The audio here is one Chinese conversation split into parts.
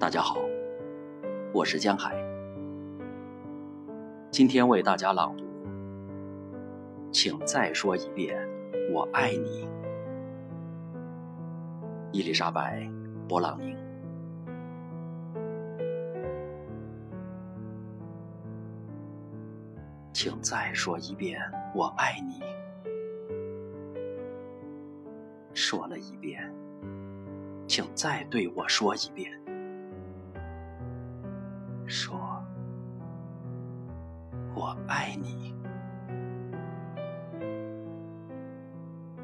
大家好，我是江海，今天为大家朗读，请再说一遍“我爱你”。伊丽莎白·勃朗宁，请再说一遍“我爱你”。说了一遍，请再对我说一遍。我爱你。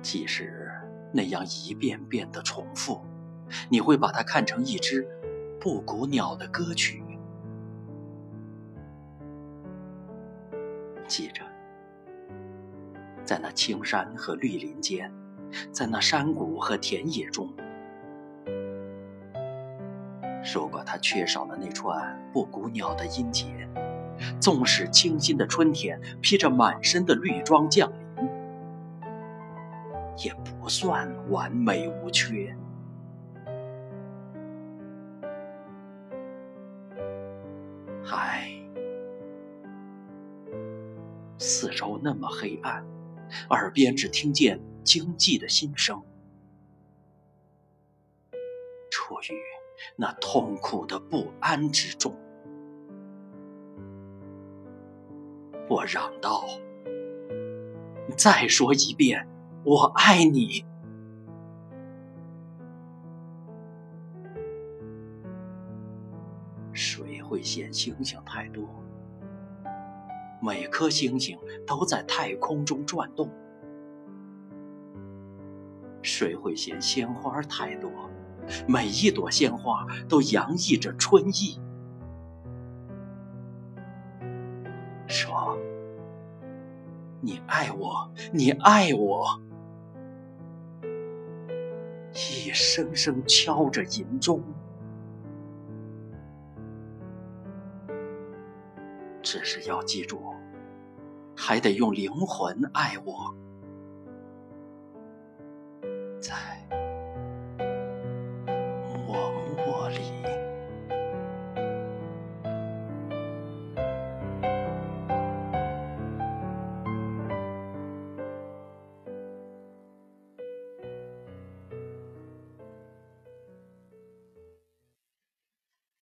即使那样一遍遍的重复，你会把它看成一支布谷鸟的歌曲。记着，在那青山和绿林间。在那山谷和田野中，如果它缺少了那串布谷鸟的音节，纵使清新的春天披着满身的绿装降临，也不算完美无缺。唉，四周那么黑暗，耳边只听见。经济的心声，处于那痛苦的不安之中，我嚷道：“再说一遍，我爱你。”谁会嫌星星太多？每颗星星都在太空中转动。谁会嫌鲜花太多？每一朵鲜花都洋溢着春意。你爱我你爱我。一声声敲着银钟只是要记住还得用灵魂爱我。在